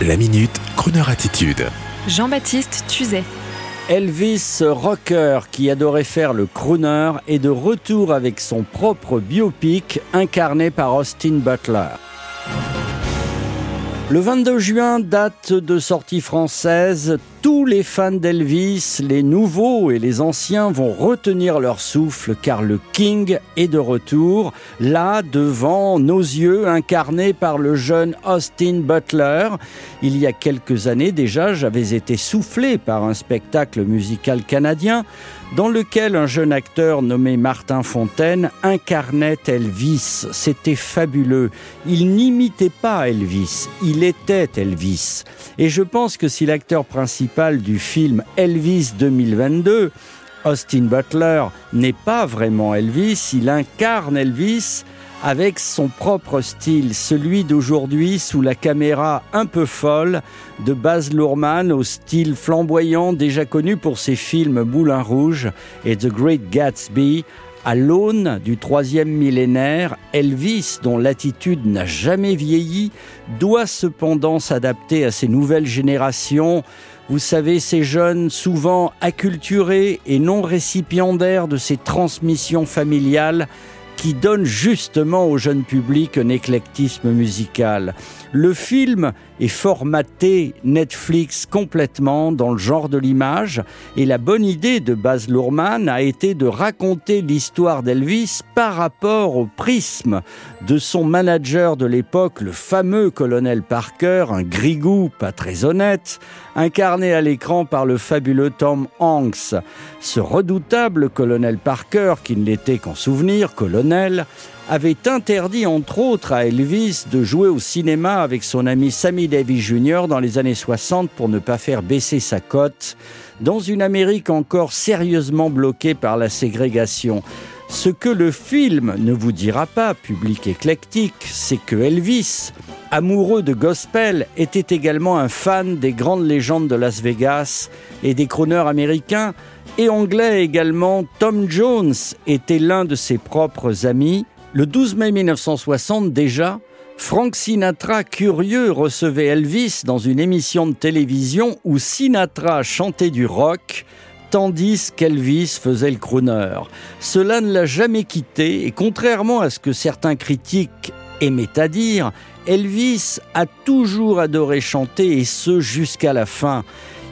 La minute, Kroneur attitude. Jean-Baptiste Tuzet. Elvis Rocker, qui adorait faire le crooner, est de retour avec son propre biopic incarné par Austin Butler. Le 22 juin, date de sortie française, tous les fans d'Elvis, les nouveaux et les anciens vont retenir leur souffle car le King est de retour, là devant nos yeux, incarné par le jeune Austin Butler. Il y a quelques années déjà, j'avais été soufflé par un spectacle musical canadien dans lequel un jeune acteur nommé Martin Fontaine incarnait Elvis. C'était fabuleux. Il n'imitait pas Elvis, était Elvis. Et je pense que si l'acteur principal du film Elvis 2022, Austin Butler n'est pas vraiment Elvis, il incarne Elvis avec son propre style, celui d'aujourd'hui sous la caméra un peu folle de Baz Luhrmann au style flamboyant déjà connu pour ses films Moulin Rouge et The Great Gatsby. À l'aune du troisième millénaire, Elvis, dont l'attitude n'a jamais vieilli, doit cependant s'adapter à ces nouvelles générations. Vous savez, ces jeunes souvent acculturés et non récipiendaires de ces transmissions familiales qui donnent justement au jeune public un éclectisme musical. Le film est formaté Netflix complètement dans le genre de l'image et la bonne idée de Baz Luhrmann a été de raconter l'histoire d'Elvis par rapport au prisme de son manager de l'époque, le fameux colonel Parker, un grigou pas très honnête, incarné à l'écran par le fabuleux Tom Hanks. Ce redoutable colonel Parker, qui ne l'était qu'en souvenir, colonel, avait interdit entre autres à Elvis de jouer au cinéma avec son ami Sammy Davis Jr. dans les années 60 pour ne pas faire baisser sa cote dans une Amérique encore sérieusement bloquée par la ségrégation. Ce que le film ne vous dira pas, public éclectique, c'est que Elvis, amoureux de gospel, était également un fan des grandes légendes de Las Vegas et des crooners américains et anglais également. Tom Jones était l'un de ses propres amis. Le 12 mai 1960 déjà, Frank Sinatra, curieux, recevait Elvis dans une émission de télévision où Sinatra chantait du rock tandis qu'Elvis faisait le crooner. Cela ne l'a jamais quitté et contrairement à ce que certains critiques aimaient à dire, Elvis a toujours adoré chanter et ce jusqu'à la fin.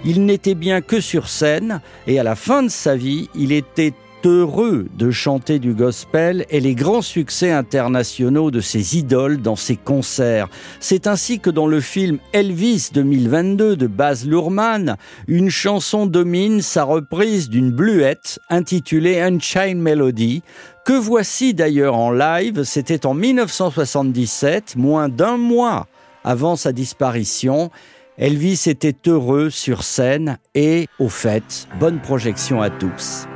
Il n'était bien que sur scène et à la fin de sa vie, il était heureux de chanter du gospel et les grands succès internationaux de ses idoles dans ses concerts. C'est ainsi que dans le film Elvis 2022 de Baz Luhrmann, une chanson domine sa reprise d'une bluette intitulée Unchained Melody, que voici d'ailleurs en live, c'était en 1977, moins d'un mois avant sa disparition. Elvis était heureux sur scène et, au fait, bonne projection à tous.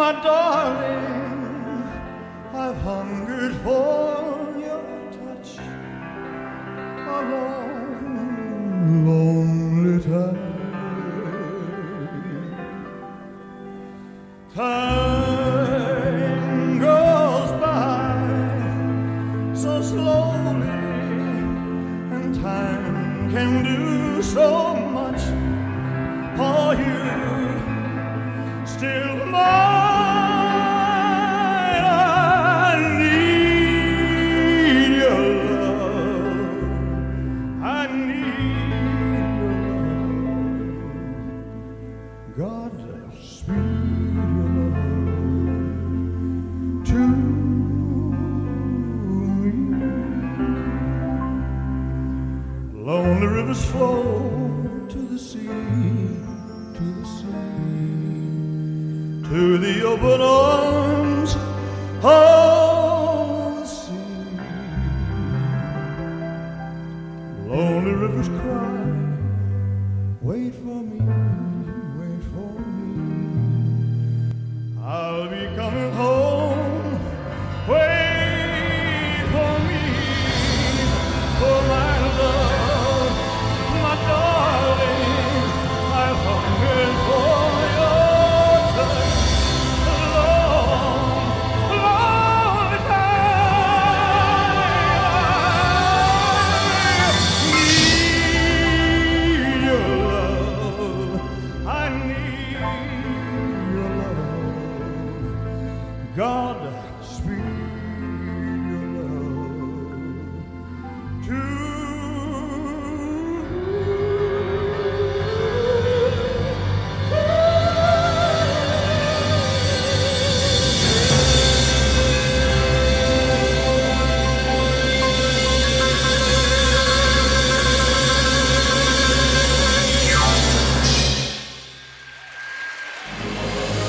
My darling, I've hungered for your touch a long, lonely time. Time goes by so slowly, and time can do so much for you. Still mine, your. God, sweet love to Lonely rivers flow to the sea, to the sea, to the open arms of the sea. Lonely rivers cry, wait for I'll be coming sweet.